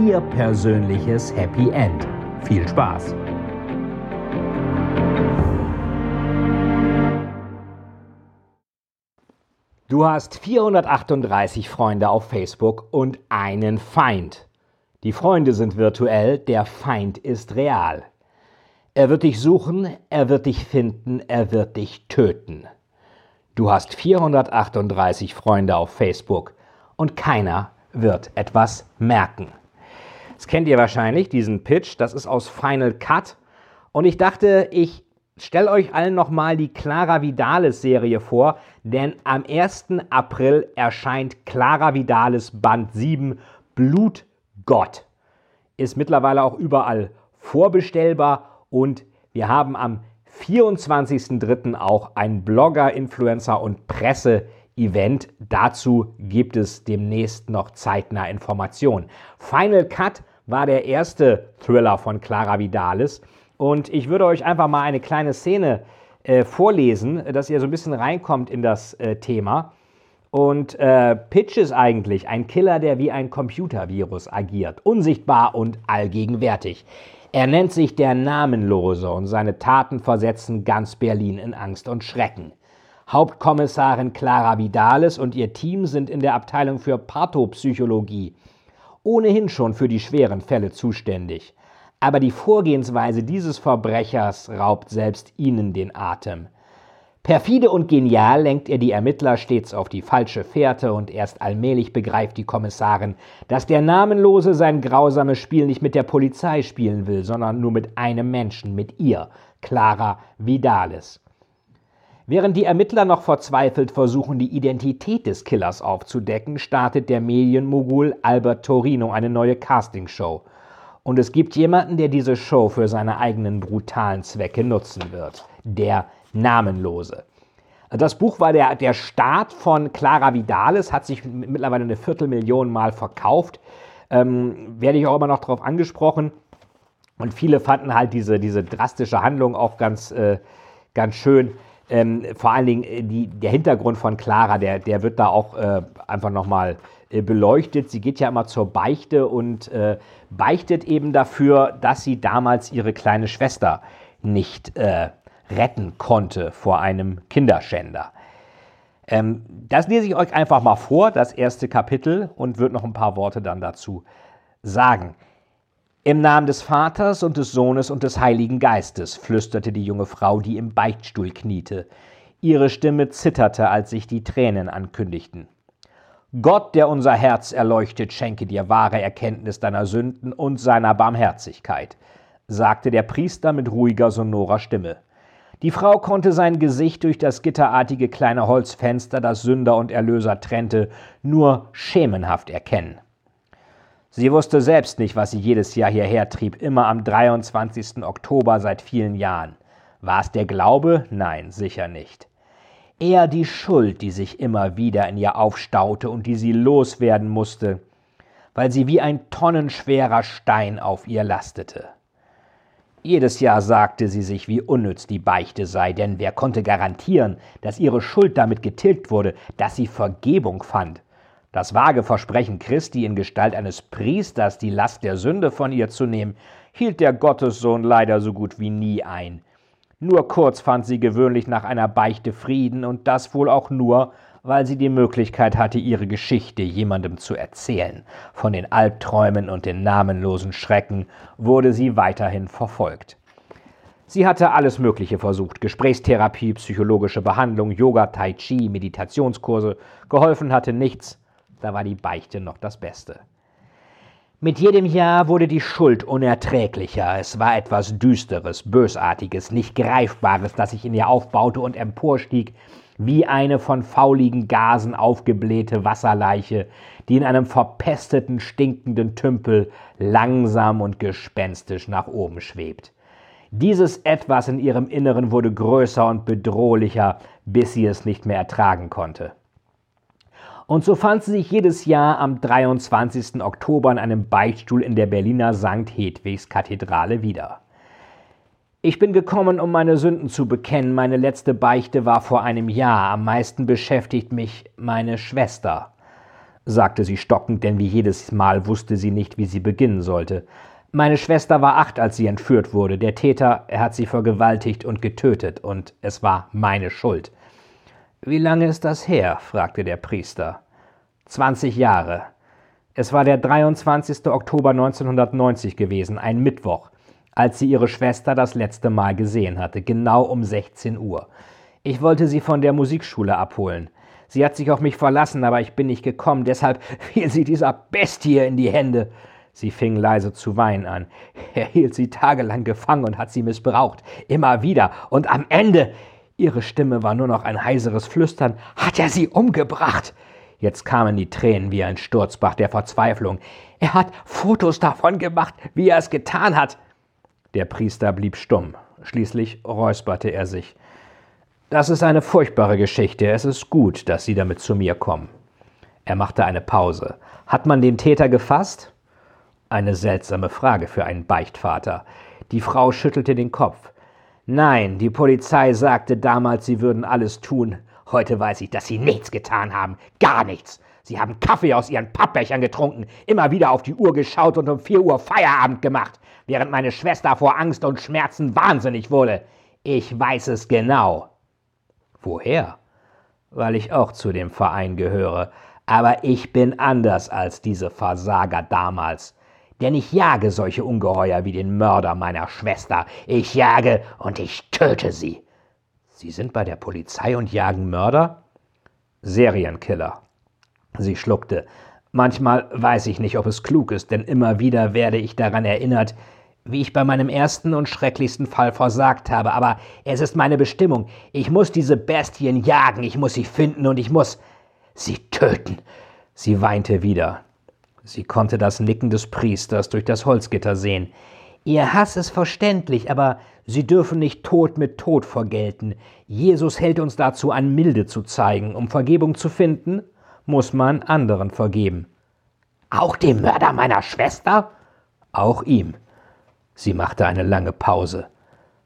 Ihr persönliches Happy End. Viel Spaß! Du hast 438 Freunde auf Facebook und einen Feind. Die Freunde sind virtuell, der Feind ist real. Er wird dich suchen, er wird dich finden, er wird dich töten. Du hast 438 Freunde auf Facebook und keiner wird etwas merken. Das kennt ihr wahrscheinlich, diesen Pitch, das ist aus Final Cut. Und ich dachte, ich stelle euch allen nochmal die Clara Vidalis Serie vor, denn am 1. April erscheint Clara Vidalis Band 7 Blutgott. Ist mittlerweile auch überall vorbestellbar und wir haben am 24.03. auch ein Blogger, Influencer und Presse-Event. Dazu gibt es demnächst noch zeitnah Informationen. Final Cut war der erste Thriller von Clara Vidalis und ich würde euch einfach mal eine kleine Szene äh, vorlesen, dass ihr so ein bisschen reinkommt in das äh, Thema. Und äh, Pitch ist eigentlich ein Killer, der wie ein Computervirus agiert, unsichtbar und allgegenwärtig. Er nennt sich der Namenlose und seine Taten versetzen ganz Berlin in Angst und Schrecken. Hauptkommissarin Clara Vidales und ihr Team sind in der Abteilung für Pathopsychologie ohnehin schon für die schweren Fälle zuständig. Aber die Vorgehensweise dieses Verbrechers raubt selbst ihnen den Atem. Perfide und genial lenkt er die Ermittler stets auf die falsche Fährte und erst allmählich begreift die Kommissarin, dass der Namenlose sein grausames Spiel nicht mit der Polizei spielen will, sondern nur mit einem Menschen, mit ihr, Clara Vidales. Während die Ermittler noch verzweifelt versuchen, die Identität des Killers aufzudecken, startet der Medienmogul Albert Torino eine neue Castingshow. Und es gibt jemanden, der diese Show für seine eigenen brutalen Zwecke nutzen wird. Der Namenlose. Das Buch war der, der Start von Clara Vidales, hat sich mittlerweile eine Viertelmillion Mal verkauft. Ähm, werde ich auch immer noch darauf angesprochen. Und viele fanden halt diese, diese drastische Handlung auch ganz, äh, ganz schön. Ähm, vor allen Dingen äh, die, der Hintergrund von Clara, der, der wird da auch äh, einfach nochmal äh, beleuchtet. Sie geht ja immer zur Beichte und äh, beichtet eben dafür, dass sie damals ihre kleine Schwester nicht äh, retten konnte vor einem Kinderschänder. Ähm, das lese ich euch einfach mal vor, das erste Kapitel, und würde noch ein paar Worte dann dazu sagen. Im Namen des Vaters und des Sohnes und des Heiligen Geistes, flüsterte die junge Frau, die im Beichtstuhl kniete. Ihre Stimme zitterte, als sich die Tränen ankündigten. Gott, der unser Herz erleuchtet, schenke dir wahre Erkenntnis deiner Sünden und seiner Barmherzigkeit, sagte der Priester mit ruhiger, sonorer Stimme. Die Frau konnte sein Gesicht durch das gitterartige kleine Holzfenster, das Sünder und Erlöser trennte, nur schemenhaft erkennen. Sie wusste selbst nicht, was sie jedes Jahr hierher trieb, immer am 23. Oktober seit vielen Jahren. War es der Glaube? Nein, sicher nicht eher die Schuld, die sich immer wieder in ihr aufstaute und die sie loswerden musste, weil sie wie ein tonnenschwerer Stein auf ihr lastete. Jedes Jahr sagte sie sich, wie unnütz die Beichte sei, denn wer konnte garantieren, dass ihre Schuld damit getilgt wurde, dass sie Vergebung fand? Das vage Versprechen Christi in Gestalt eines Priesters, die Last der Sünde von ihr zu nehmen, hielt der Gottessohn leider so gut wie nie ein. Nur kurz fand sie gewöhnlich nach einer Beichte Frieden und das wohl auch nur, weil sie die Möglichkeit hatte, ihre Geschichte jemandem zu erzählen. Von den Albträumen und den namenlosen Schrecken wurde sie weiterhin verfolgt. Sie hatte alles Mögliche versucht: Gesprächstherapie, psychologische Behandlung, Yoga, Tai Chi, Meditationskurse. Geholfen hatte nichts. Da war die Beichte noch das Beste. Mit jedem Jahr wurde die Schuld unerträglicher. Es war etwas Düsteres, Bösartiges, nicht Greifbares, das sich in ihr aufbaute und emporstieg, wie eine von fauligen Gasen aufgeblähte Wasserleiche, die in einem verpesteten, stinkenden Tümpel langsam und gespenstisch nach oben schwebt. Dieses Etwas in ihrem Inneren wurde größer und bedrohlicher, bis sie es nicht mehr ertragen konnte. Und so fand sie sich jedes Jahr am 23. Oktober in einem Beichtstuhl in der Berliner St. Hedwigs Kathedrale wieder. Ich bin gekommen, um meine Sünden zu bekennen. Meine letzte Beichte war vor einem Jahr. Am meisten beschäftigt mich meine Schwester, sagte sie stockend, denn wie jedes Mal wusste sie nicht, wie sie beginnen sollte. Meine Schwester war acht, als sie entführt wurde. Der Täter, er hat sie vergewaltigt und getötet, und es war meine Schuld. Wie lange ist das her? fragte der Priester. Zwanzig Jahre. Es war der 23. Oktober 1990 gewesen, ein Mittwoch, als sie ihre Schwester das letzte Mal gesehen hatte, genau um 16 Uhr. Ich wollte sie von der Musikschule abholen. Sie hat sich auf mich verlassen, aber ich bin nicht gekommen, deshalb fiel sie dieser Bestie in die Hände. Sie fing leise zu weinen an. Er hielt sie tagelang gefangen und hat sie missbraucht. Immer wieder. Und am Ende Ihre Stimme war nur noch ein heiseres Flüstern. Hat er sie umgebracht? Jetzt kamen die Tränen wie ein Sturzbach der Verzweiflung. Er hat Fotos davon gemacht, wie er es getan hat. Der Priester blieb stumm. Schließlich räusperte er sich. Das ist eine furchtbare Geschichte. Es ist gut, dass Sie damit zu mir kommen. Er machte eine Pause. Hat man den Täter gefasst? Eine seltsame Frage für einen Beichtvater. Die Frau schüttelte den Kopf. Nein, die Polizei sagte damals, sie würden alles tun. Heute weiß ich, dass sie nichts getan haben. Gar nichts. Sie haben Kaffee aus ihren Pappbechern getrunken, immer wieder auf die Uhr geschaut und um vier Uhr Feierabend gemacht, während meine Schwester vor Angst und Schmerzen wahnsinnig wurde. Ich weiß es genau. Woher? Weil ich auch zu dem Verein gehöre. Aber ich bin anders als diese Versager damals denn ich jage solche Ungeheuer wie den Mörder meiner Schwester. Ich jage und ich töte sie. Sie sind bei der Polizei und jagen Mörder? Serienkiller. Sie schluckte. Manchmal weiß ich nicht, ob es klug ist, denn immer wieder werde ich daran erinnert, wie ich bei meinem ersten und schrecklichsten Fall versagt habe. Aber es ist meine Bestimmung. Ich muss diese Bestien jagen, ich muss sie finden und ich muss sie töten. Sie weinte wieder. Sie konnte das Nicken des Priesters durch das Holzgitter sehen. Ihr Hass ist verständlich, aber Sie dürfen nicht Tod mit Tod vergelten. Jesus hält uns dazu an, Milde zu zeigen. Um Vergebung zu finden, muss man anderen vergeben. Auch dem Mörder meiner Schwester? Auch ihm. Sie machte eine lange Pause.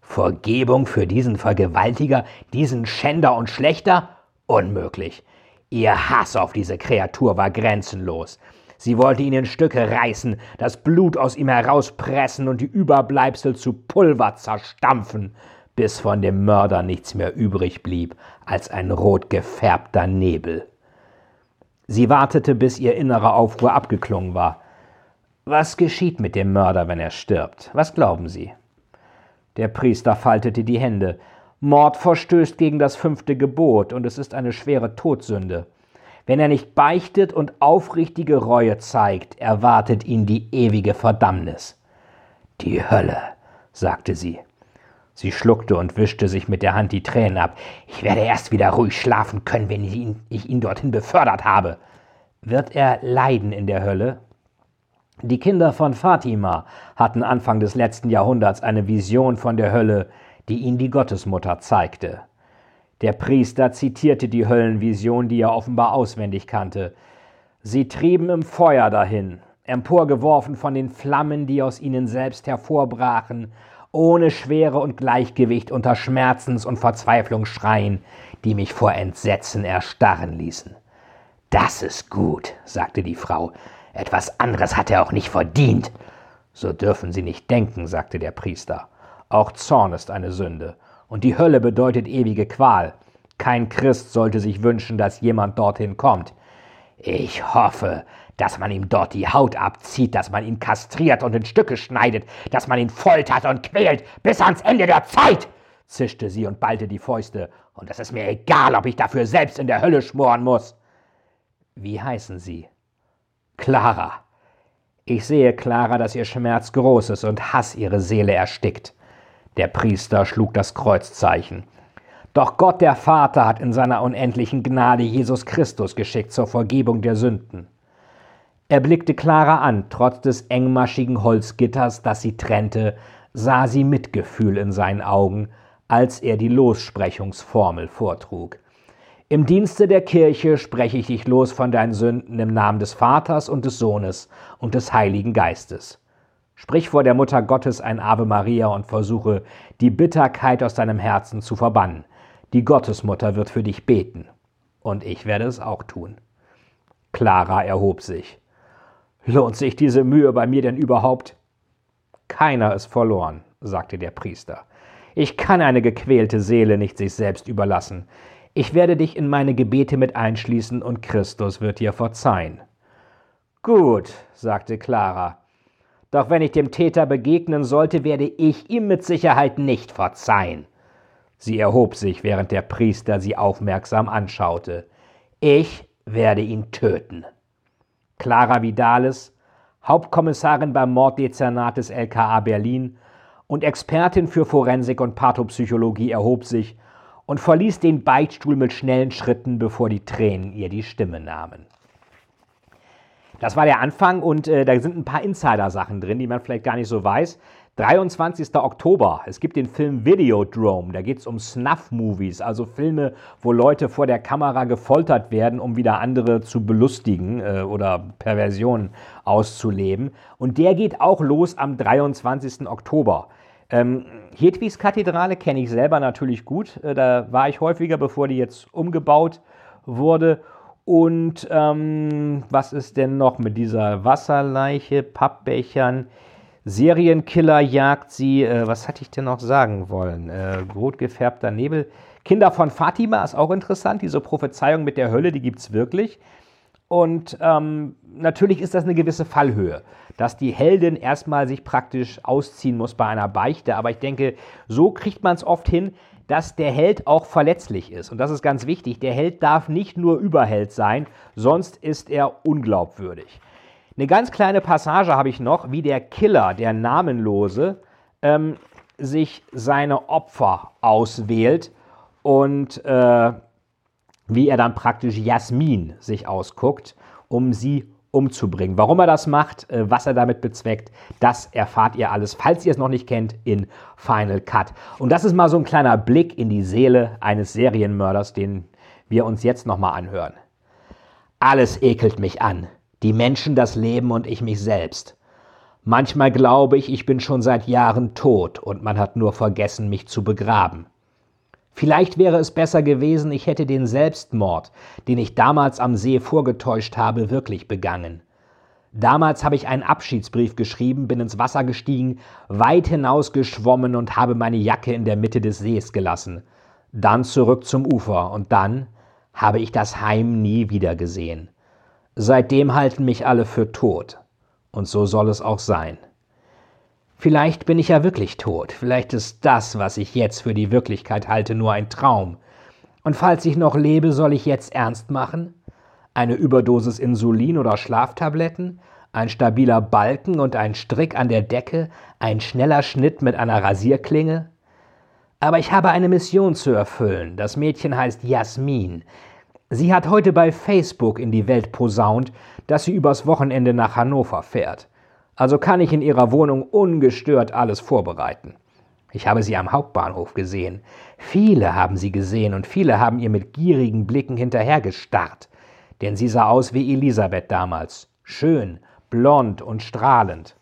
Vergebung für diesen Vergewaltiger, diesen Schänder und Schlechter? Unmöglich. Ihr Hass auf diese Kreatur war grenzenlos. Sie wollte ihn in Stücke reißen, das Blut aus ihm herauspressen und die Überbleibsel zu Pulver zerstampfen, bis von dem Mörder nichts mehr übrig blieb als ein rot gefärbter Nebel. Sie wartete, bis ihr innerer Aufruhr abgeklungen war. Was geschieht mit dem Mörder, wenn er stirbt? Was glauben Sie? Der Priester faltete die Hände. Mord verstößt gegen das fünfte Gebot, und es ist eine schwere Todsünde. Wenn er nicht beichtet und aufrichtige Reue zeigt, erwartet ihn die ewige Verdammnis. Die Hölle, sagte sie. Sie schluckte und wischte sich mit der Hand die Tränen ab. Ich werde erst wieder ruhig schlafen können, wenn ich ihn, ich ihn dorthin befördert habe. Wird er leiden in der Hölle? Die Kinder von Fatima hatten Anfang des letzten Jahrhunderts eine Vision von der Hölle, die ihnen die Gottesmutter zeigte. Der Priester zitierte die Höllenvision, die er offenbar auswendig kannte. Sie trieben im Feuer dahin, emporgeworfen von den Flammen, die aus ihnen selbst hervorbrachen, ohne Schwere und Gleichgewicht unter Schmerzens- und Verzweiflungsschreien, die mich vor Entsetzen erstarren ließen. Das ist gut, sagte die Frau. Etwas anderes hat er auch nicht verdient. So dürfen Sie nicht denken, sagte der Priester. Auch Zorn ist eine Sünde und die Hölle bedeutet ewige Qual. Kein Christ sollte sich wünschen, dass jemand dorthin kommt. Ich hoffe, dass man ihm dort die Haut abzieht, dass man ihn kastriert und in Stücke schneidet, dass man ihn foltert und quält bis ans Ende der Zeit, zischte sie und ballte die Fäuste, und es ist mir egal, ob ich dafür selbst in der Hölle schmoren muss. Wie heißen Sie? Clara. Ich sehe, Clara, dass Ihr Schmerz groß ist und Hass Ihre Seele erstickt. Der Priester schlug das Kreuzzeichen. Doch Gott der Vater hat in seiner unendlichen Gnade Jesus Christus geschickt zur Vergebung der Sünden. Er blickte Clara an, trotz des engmaschigen Holzgitters, das sie trennte, sah sie Mitgefühl in seinen Augen, als er die Lossprechungsformel vortrug. Im Dienste der Kirche spreche ich dich los von deinen Sünden im Namen des Vaters und des Sohnes und des Heiligen Geistes. Sprich vor der Mutter Gottes ein Ave Maria und versuche, die Bitterkeit aus deinem Herzen zu verbannen. Die Gottesmutter wird für dich beten. Und ich werde es auch tun. Clara erhob sich. Lohnt sich diese Mühe bei mir denn überhaupt? Keiner ist verloren, sagte der Priester. Ich kann eine gequälte Seele nicht sich selbst überlassen. Ich werde dich in meine Gebete mit einschließen und Christus wird dir verzeihen. Gut, sagte Clara. Doch wenn ich dem Täter begegnen sollte, werde ich ihm mit Sicherheit nicht verzeihen. Sie erhob sich, während der Priester sie aufmerksam anschaute. Ich werde ihn töten. Clara Vidales, Hauptkommissarin beim Morddezernat des LKA Berlin und Expertin für Forensik und Pathopsychologie, erhob sich und verließ den Beichtstuhl mit schnellen Schritten, bevor die Tränen ihr die Stimme nahmen. Das war der Anfang und äh, da sind ein paar Insider-Sachen drin, die man vielleicht gar nicht so weiß. 23. Oktober, es gibt den Film Videodrome, da geht es um Snuff-Movies, also Filme, wo Leute vor der Kamera gefoltert werden, um wieder andere zu belustigen äh, oder Perversionen auszuleben. Und der geht auch los am 23. Oktober. Ähm, Hedwigs Kathedrale kenne ich selber natürlich gut. Äh, da war ich häufiger, bevor die jetzt umgebaut wurde. Und ähm, was ist denn noch mit dieser Wasserleiche, Pappbechern? Serienkiller jagt sie. Äh, was hatte ich denn noch sagen wollen? Äh, rot gefärbter Nebel. Kinder von Fatima ist auch interessant. Diese Prophezeiung mit der Hölle, die gibt es wirklich. Und ähm, natürlich ist das eine gewisse Fallhöhe, dass die Heldin erstmal sich praktisch ausziehen muss bei einer Beichte. Aber ich denke, so kriegt man es oft hin, dass der Held auch verletzlich ist. Und das ist ganz wichtig. Der Held darf nicht nur Überheld sein, sonst ist er unglaubwürdig. Eine ganz kleine Passage habe ich noch, wie der Killer, der Namenlose, ähm, sich seine Opfer auswählt und äh, wie er dann praktisch Jasmin sich ausguckt, um sie umzubringen. Warum er das macht, äh, was er damit bezweckt, das erfahrt ihr alles, falls ihr es noch nicht kennt, in Final Cut. Und das ist mal so ein kleiner Blick in die Seele eines Serienmörders, den wir uns jetzt nochmal anhören. Alles ekelt mich an. Die Menschen, das Leben und ich mich selbst. Manchmal glaube ich, ich bin schon seit Jahren tot und man hat nur vergessen, mich zu begraben. Vielleicht wäre es besser gewesen, ich hätte den Selbstmord, den ich damals am See vorgetäuscht habe, wirklich begangen. Damals habe ich einen Abschiedsbrief geschrieben, bin ins Wasser gestiegen, weit hinaus geschwommen und habe meine Jacke in der Mitte des Sees gelassen. Dann zurück zum Ufer und dann habe ich das Heim nie wieder gesehen. Seitdem halten mich alle für tot. Und so soll es auch sein. Vielleicht bin ich ja wirklich tot, vielleicht ist das, was ich jetzt für die Wirklichkeit halte, nur ein Traum. Und falls ich noch lebe, soll ich jetzt ernst machen? Eine Überdosis Insulin oder Schlaftabletten? Ein stabiler Balken und ein Strick an der Decke? Ein schneller Schnitt mit einer Rasierklinge? Aber ich habe eine Mission zu erfüllen. Das Mädchen heißt Jasmin. Sie hat heute bei Facebook in die Welt posaunt, dass sie übers Wochenende nach Hannover fährt also kann ich in ihrer Wohnung ungestört alles vorbereiten. Ich habe sie am Hauptbahnhof gesehen. Viele haben sie gesehen und viele haben ihr mit gierigen Blicken hinterhergestarrt, denn sie sah aus wie Elisabeth damals, schön, blond und strahlend.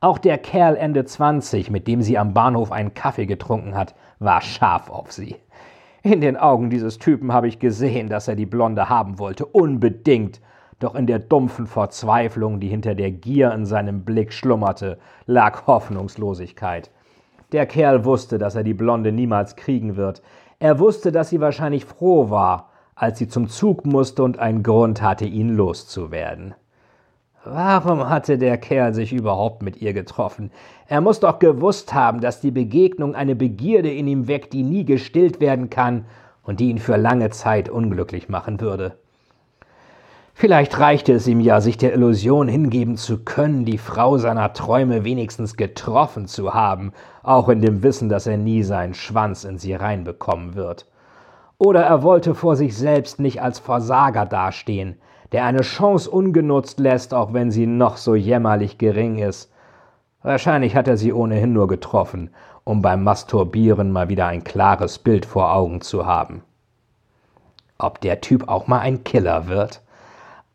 Auch der Kerl Ende 20, mit dem sie am Bahnhof einen Kaffee getrunken hat, war scharf auf sie. In den Augen dieses Typen habe ich gesehen, dass er die Blonde haben wollte, unbedingt, doch in der dumpfen Verzweiflung, die hinter der Gier in seinem Blick schlummerte, lag Hoffnungslosigkeit. Der Kerl wusste, dass er die Blonde niemals kriegen wird. Er wusste, dass sie wahrscheinlich froh war, als sie zum Zug musste und einen Grund hatte, ihn loszuwerden. Warum hatte der Kerl sich überhaupt mit ihr getroffen? Er muss doch gewusst haben, dass die Begegnung eine Begierde in ihm weckt, die nie gestillt werden kann und die ihn für lange Zeit unglücklich machen würde. Vielleicht reichte es ihm ja, sich der Illusion hingeben zu können, die Frau seiner Träume wenigstens getroffen zu haben, auch in dem Wissen, dass er nie seinen Schwanz in sie reinbekommen wird. Oder er wollte vor sich selbst nicht als Versager dastehen, der eine Chance ungenutzt lässt, auch wenn sie noch so jämmerlich gering ist. Wahrscheinlich hat er sie ohnehin nur getroffen, um beim Masturbieren mal wieder ein klares Bild vor Augen zu haben. Ob der Typ auch mal ein Killer wird?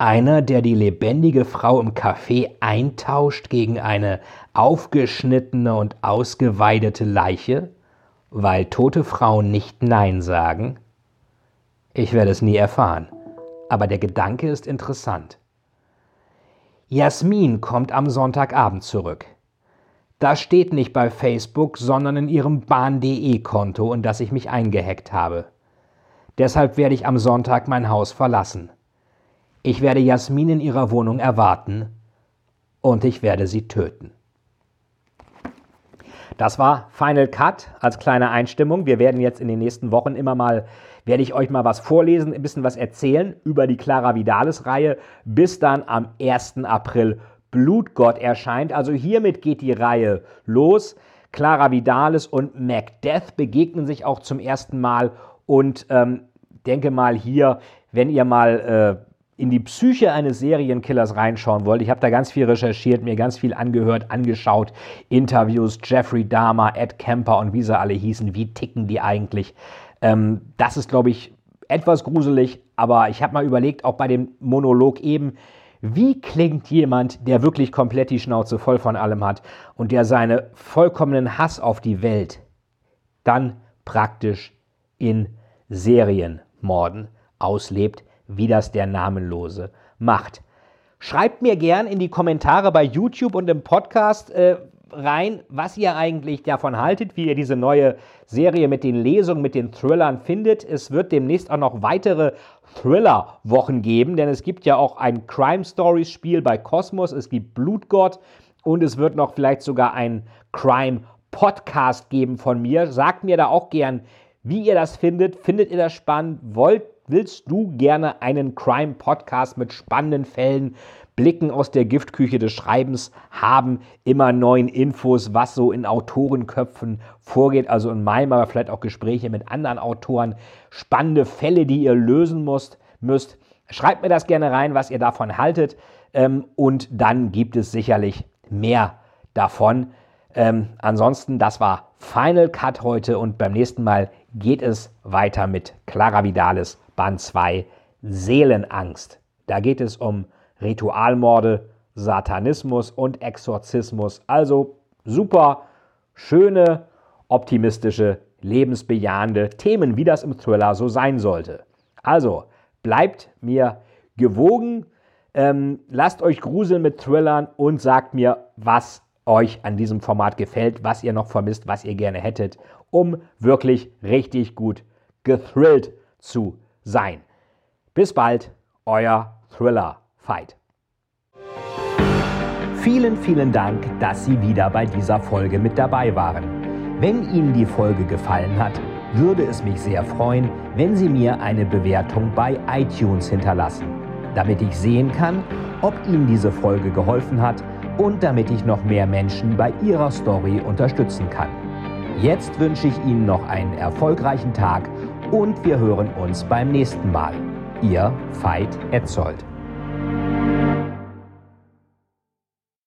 Einer, der die lebendige Frau im Café eintauscht gegen eine aufgeschnittene und ausgeweidete Leiche, weil tote Frauen nicht Nein sagen? Ich werde es nie erfahren, aber der Gedanke ist interessant. Jasmin kommt am Sonntagabend zurück. Das steht nicht bei Facebook, sondern in ihrem Bahn.de Konto, in das ich mich eingehackt habe. Deshalb werde ich am Sonntag mein Haus verlassen. Ich werde Jasmin in ihrer Wohnung erwarten und ich werde sie töten. Das war Final Cut als kleine Einstimmung. Wir werden jetzt in den nächsten Wochen immer mal, werde ich euch mal was vorlesen, ein bisschen was erzählen über die Clara Vidalis Reihe, bis dann am 1. April Blutgott erscheint. Also hiermit geht die Reihe los. Clara Vidalis und Macbeth begegnen sich auch zum ersten Mal und ähm, denke mal hier, wenn ihr mal äh, in die Psyche eines Serienkillers reinschauen wollt, ich habe da ganz viel recherchiert, mir ganz viel angehört, angeschaut, Interviews, Jeffrey Dahmer, Ed Kemper und wie sie alle hießen, wie ticken die eigentlich. Ähm, das ist, glaube ich, etwas gruselig, aber ich habe mal überlegt, auch bei dem Monolog eben, wie klingt jemand, der wirklich komplett die Schnauze voll von allem hat und der seine vollkommenen Hass auf die Welt dann praktisch in Serienmorden auslebt? Wie das der Namenlose macht. Schreibt mir gern in die Kommentare bei YouTube und im Podcast äh, rein, was ihr eigentlich davon haltet, wie ihr diese neue Serie mit den Lesungen, mit den Thrillern findet. Es wird demnächst auch noch weitere Thriller-Wochen geben, denn es gibt ja auch ein Crime Stories-Spiel bei Cosmos, es gibt Blutgott und es wird noch vielleicht sogar ein Crime-Podcast geben von mir. Sagt mir da auch gern, wie ihr das findet. Findet ihr das spannend? Wollt Willst du gerne einen Crime-Podcast mit spannenden Fällen, Blicken aus der Giftküche des Schreibens haben, immer neuen Infos, was so in Autorenköpfen vorgeht, also in meinem, aber vielleicht auch Gespräche mit anderen Autoren, spannende Fälle, die ihr lösen müsst, müsst. Schreibt mir das gerne rein, was ihr davon haltet. Ähm, und dann gibt es sicherlich mehr davon. Ähm, ansonsten, das war Final Cut heute und beim nächsten Mal geht es weiter mit Clara Vidalis Band 2 Seelenangst. Da geht es um Ritualmorde, Satanismus und Exorzismus. Also super schöne, optimistische, lebensbejahende Themen, wie das im Thriller so sein sollte. Also bleibt mir gewogen, ähm, lasst euch gruseln mit Thrillern und sagt mir, was euch an diesem Format gefällt, was ihr noch vermisst, was ihr gerne hättet, um wirklich richtig gut gethrillt zu sein. Bis bald, euer Thriller Fight. Vielen, vielen Dank, dass Sie wieder bei dieser Folge mit dabei waren. Wenn Ihnen die Folge gefallen hat, würde es mich sehr freuen, wenn Sie mir eine Bewertung bei iTunes hinterlassen, damit ich sehen kann, ob Ihnen diese Folge geholfen hat und damit ich noch mehr Menschen bei ihrer Story unterstützen kann. Jetzt wünsche ich Ihnen noch einen erfolgreichen Tag und wir hören uns beim nächsten Mal. Ihr Veit Etzold.